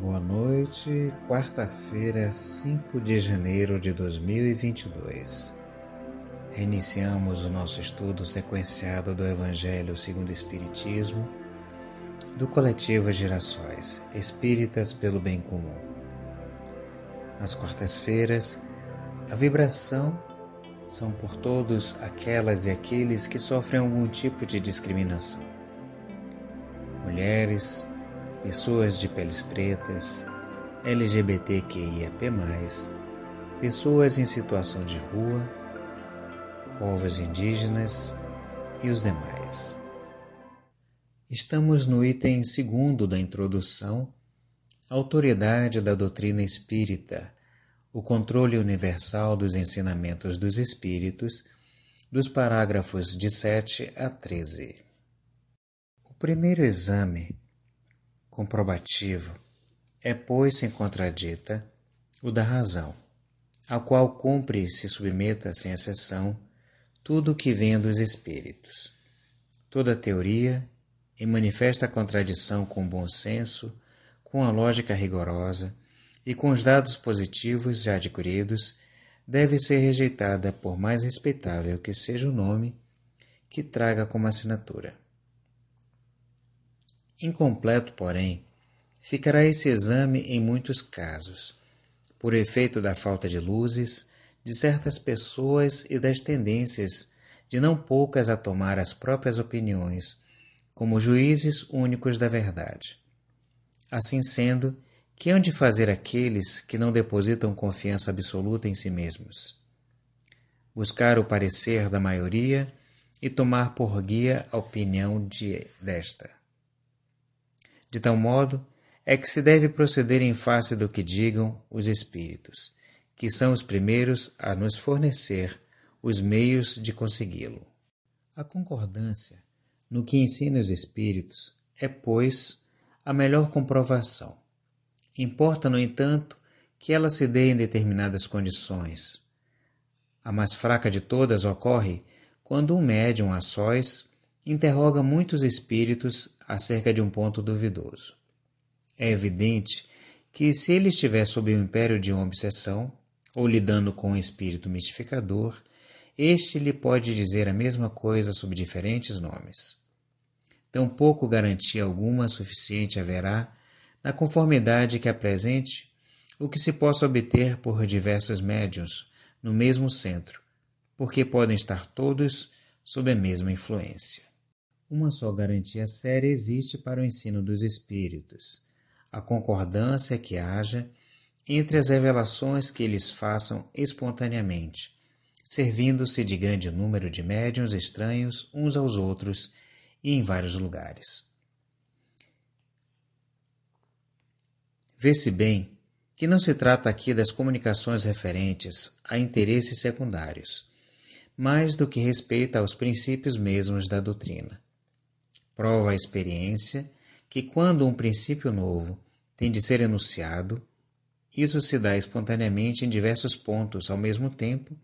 Boa noite, quarta-feira, 5 de janeiro de 2022. Reiniciamos o nosso estudo sequenciado do Evangelho segundo o Espiritismo, do coletivo Gerações Espíritas pelo Bem Comum. Nas quartas-feiras, a vibração são por todos aquelas e aqueles que sofrem algum tipo de discriminação. Mulheres, pessoas de peles pretas, LGBTQIAP+, pessoas em situação de rua, povos indígenas e os demais. Estamos no item segundo da introdução, Autoridade da doutrina espírita, o controle universal dos ensinamentos dos espíritos, dos parágrafos de 7 a 13. O primeiro exame comprobativo é, pois, sem contradita, o da razão, ao qual cumpre se submeta sem exceção tudo o que vem dos espíritos. Toda teoria, em manifesta contradição com o bom senso, com a lógica rigorosa e com os dados positivos já adquiridos, deve ser rejeitada por mais respeitável que seja o nome que traga como assinatura. Incompleto, porém, ficará esse exame em muitos casos, por efeito da falta de luzes de certas pessoas e das tendências de não poucas a tomar as próprias opiniões como juízes únicos da verdade. Assim sendo, que hão de fazer aqueles que não depositam confiança absoluta em si mesmos? Buscar o parecer da maioria e tomar por guia a opinião de, desta. De tal modo é que se deve proceder em face do que digam os espíritos, que são os primeiros a nos fornecer os meios de consegui-lo. A concordância no que ensina os espíritos é, pois, a melhor comprovação. Importa, no entanto, que ela se dê em determinadas condições. A mais fraca de todas ocorre quando um médium a sós interroga muitos espíritos acerca de um ponto duvidoso. É evidente que, se ele estiver sob o império de uma obsessão, ou lidando com um espírito mistificador, este lhe pode dizer a mesma coisa sob diferentes nomes. Tampouco garantia alguma suficiente haverá na conformidade que apresente o que se possa obter por diversos médiuns no mesmo centro, porque podem estar todos sob a mesma influência. Uma só garantia séria existe para o ensino dos espíritos: a concordância que haja entre as revelações que eles façam espontaneamente, servindo-se de grande número de médiuns estranhos uns aos outros e em vários lugares. Vê-se bem que não se trata aqui das comunicações referentes a interesses secundários, mais do que respeita aos princípios mesmos da doutrina. Prova a experiência que, quando um princípio novo tem de ser enunciado, isso se dá espontaneamente em diversos pontos ao mesmo tempo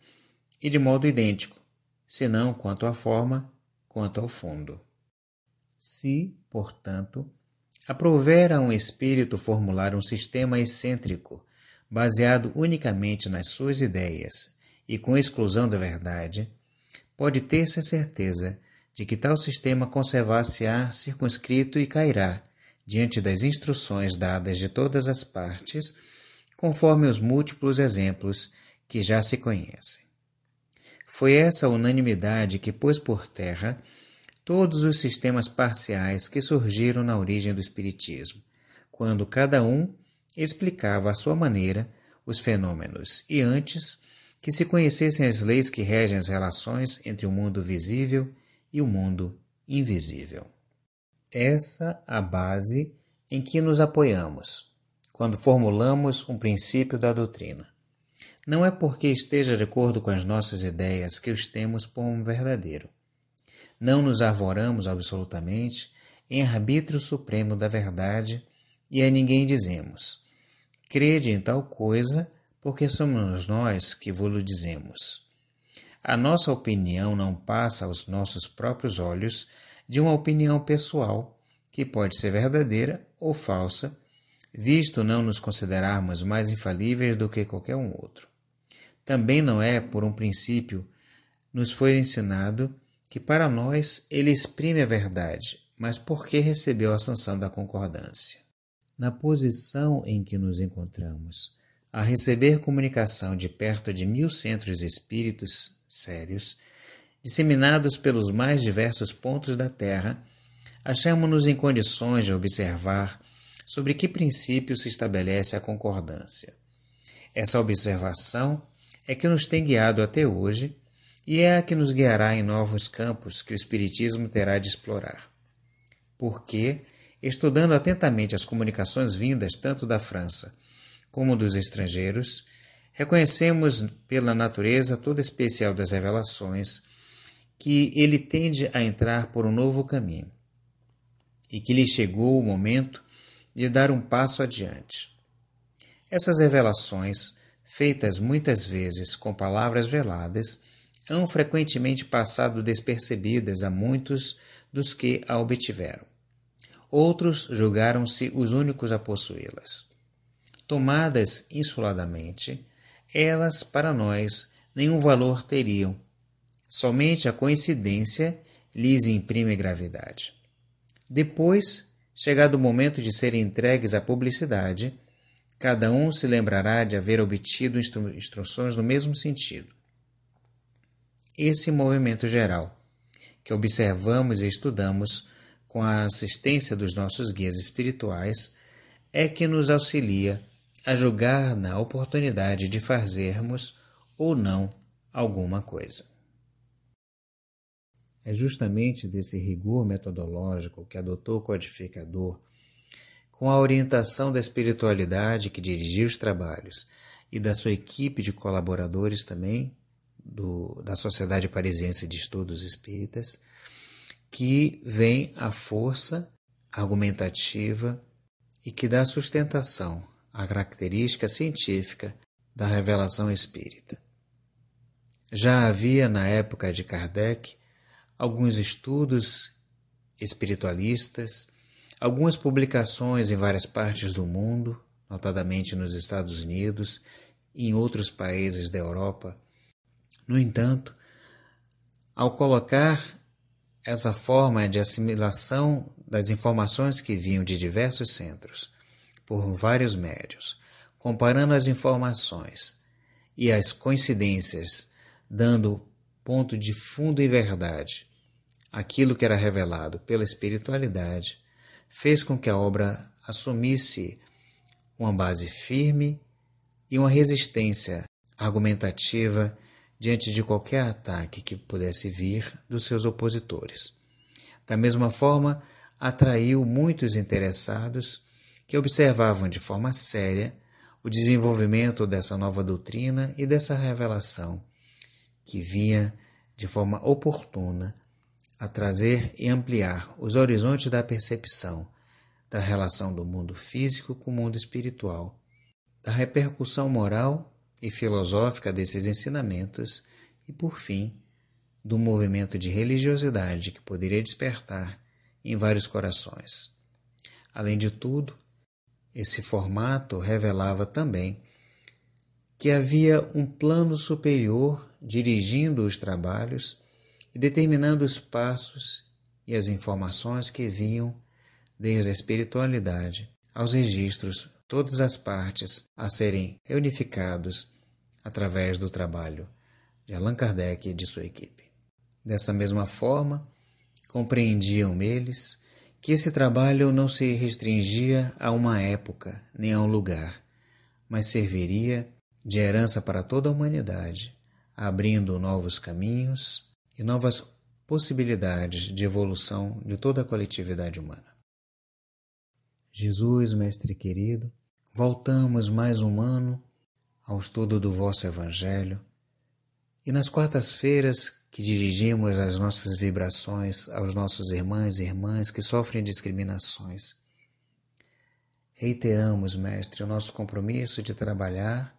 e de modo idêntico, se não quanto à forma, quanto ao fundo. Se, portanto, aprouver a um espírito formular um sistema excêntrico, baseado unicamente nas suas ideias e com exclusão da verdade, pode ter-se a certeza de que tal sistema conservar-se-á circunscrito e cairá, diante das instruções dadas de todas as partes, conforme os múltiplos exemplos que já se conhecem. Foi essa unanimidade que pôs por terra todos os sistemas parciais que surgiram na origem do Espiritismo, quando cada um explicava à sua maneira os fenômenos e antes que se conhecessem as leis que regem as relações entre o mundo visível e o mundo invisível. Essa a base em que nos apoiamos quando formulamos um princípio da doutrina. Não é porque esteja de acordo com as nossas ideias que os temos por um verdadeiro. Não nos arvoramos absolutamente em arbítrio supremo da verdade e a ninguém dizemos: crede em tal coisa, porque somos nós que vos dizemos. A nossa opinião não passa aos nossos próprios olhos de uma opinião pessoal, que pode ser verdadeira ou falsa, visto não nos considerarmos mais infalíveis do que qualquer um outro. Também não é por um princípio nos foi ensinado que para nós ele exprime a verdade, mas porque recebeu a sanção da concordância. Na posição em que nos encontramos, a receber comunicação de perto de mil centros espíritos sérios, disseminados pelos mais diversos pontos da Terra, achamos-nos em condições de observar sobre que princípio se estabelece a concordância. Essa observação é que nos tem guiado até hoje e é a que nos guiará em novos campos que o Espiritismo terá de explorar. Porque, estudando atentamente as comunicações vindas tanto da França como dos estrangeiros, reconhecemos pela natureza toda especial das revelações que ele tende a entrar por um novo caminho e que lhe chegou o momento de dar um passo adiante. Essas revelações, feitas muitas vezes com palavras veladas, hão frequentemente passado despercebidas a muitos dos que a obtiveram. Outros julgaram-se os únicos a possuí-las. Tomadas insuladamente, elas, para nós, nenhum valor teriam. Somente a coincidência lhes imprime gravidade. Depois, chegado o momento de serem entregues à publicidade, cada um se lembrará de haver obtido instru instruções no mesmo sentido. Esse movimento geral, que observamos e estudamos com a assistência dos nossos guias espirituais, é que nos auxilia a julgar na oportunidade de fazermos ou não alguma coisa. É justamente desse rigor metodológico que adotou o codificador, com a orientação da espiritualidade que dirigiu os trabalhos e da sua equipe de colaboradores também, do, da Sociedade Parisiense de Estudos Espíritas, que vem a força argumentativa e que dá sustentação à característica científica da revelação espírita. Já havia na época de Kardec alguns estudos espiritualistas, algumas publicações em várias partes do mundo, notadamente nos Estados Unidos e em outros países da Europa. No entanto, ao colocar essa forma de assimilação das informações que vinham de diversos centros, por vários médios, comparando as informações e as coincidências, dando ponto de fundo e verdade, aquilo que era revelado pela espiritualidade, fez com que a obra assumisse uma base firme e uma resistência argumentativa diante de qualquer ataque que pudesse vir dos seus opositores. Da mesma forma, atraiu muitos interessados que observavam de forma séria o desenvolvimento dessa nova doutrina e dessa revelação que vinha de forma oportuna a trazer e ampliar os horizontes da percepção da relação do mundo físico com o mundo espiritual, da repercussão moral e filosófica desses ensinamentos e, por fim, do movimento de religiosidade que poderia despertar em vários corações. Além de tudo, esse formato revelava também que havia um plano superior dirigindo os trabalhos e determinando os passos e as informações que vinham desde a espiritualidade aos registros, todas as partes a serem reunificados através do trabalho de Allan Kardec e de sua equipe. Dessa mesma forma, compreendiam eles que esse trabalho não se restringia a uma época nem a um lugar, mas serviria de herança para toda a humanidade, abrindo novos caminhos e novas possibilidades de evolução de toda a coletividade humana. Jesus, Mestre querido, voltamos mais um ano ao estudo do vosso Evangelho e nas quartas-feiras que dirigimos as nossas vibrações aos nossos irmãos e irmãs que sofrem discriminações. Reiteramos, Mestre, o nosso compromisso de trabalhar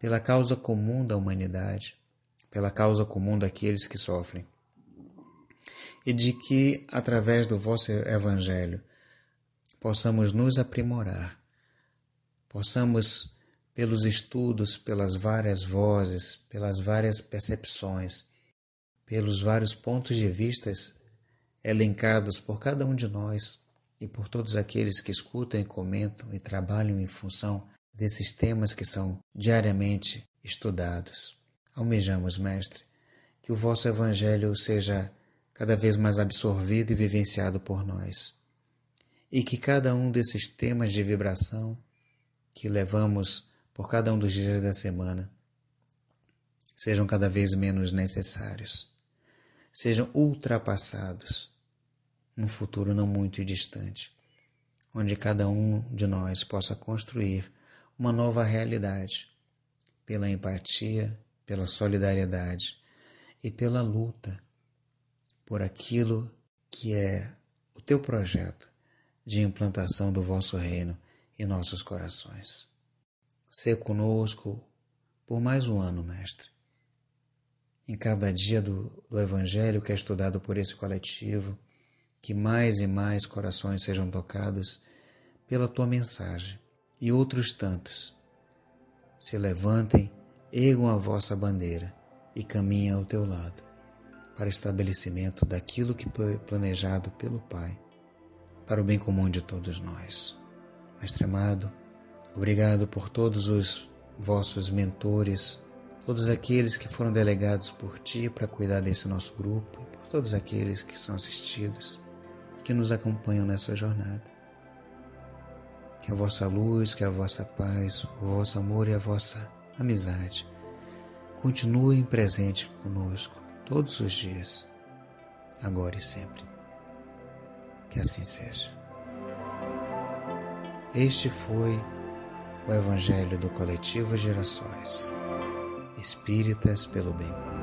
pela causa comum da humanidade, pela causa comum daqueles que sofrem. E de que, através do vosso Evangelho, possamos nos aprimorar possamos, pelos estudos, pelas várias vozes, pelas várias percepções, pelos vários pontos de vistas elencados por cada um de nós e por todos aqueles que escutam e comentam e trabalham em função desses temas que são diariamente estudados. Almejamos, Mestre, que o vosso Evangelho seja cada vez mais absorvido e vivenciado por nós, e que cada um desses temas de vibração que levamos por cada um dos dias da semana sejam cada vez menos necessários, sejam ultrapassados num futuro não muito distante, onde cada um de nós possa construir uma nova realidade pela empatia, pela solidariedade e pela luta por aquilo que é o teu projeto de implantação do vosso reino em nossos corações. Ser conosco por mais um ano, Mestre. Em cada dia do, do Evangelho que é estudado por esse coletivo, que mais e mais corações sejam tocados pela tua mensagem e outros tantos se levantem, ergam a vossa bandeira e caminhem ao teu lado para o estabelecimento daquilo que foi planejado pelo Pai para o bem comum de todos nós. Mestre amado, obrigado por todos os vossos mentores, todos aqueles que foram delegados por ti para cuidar desse nosso grupo e por todos aqueles que são assistidos que nos acompanham nessa jornada. Que a vossa luz, que a vossa paz, o vosso amor e a vossa amizade continuem presente conosco todos os dias, agora e sempre. Que assim seja. Este foi o Evangelho do Coletivo Gerações Espíritas pelo Bem Comum.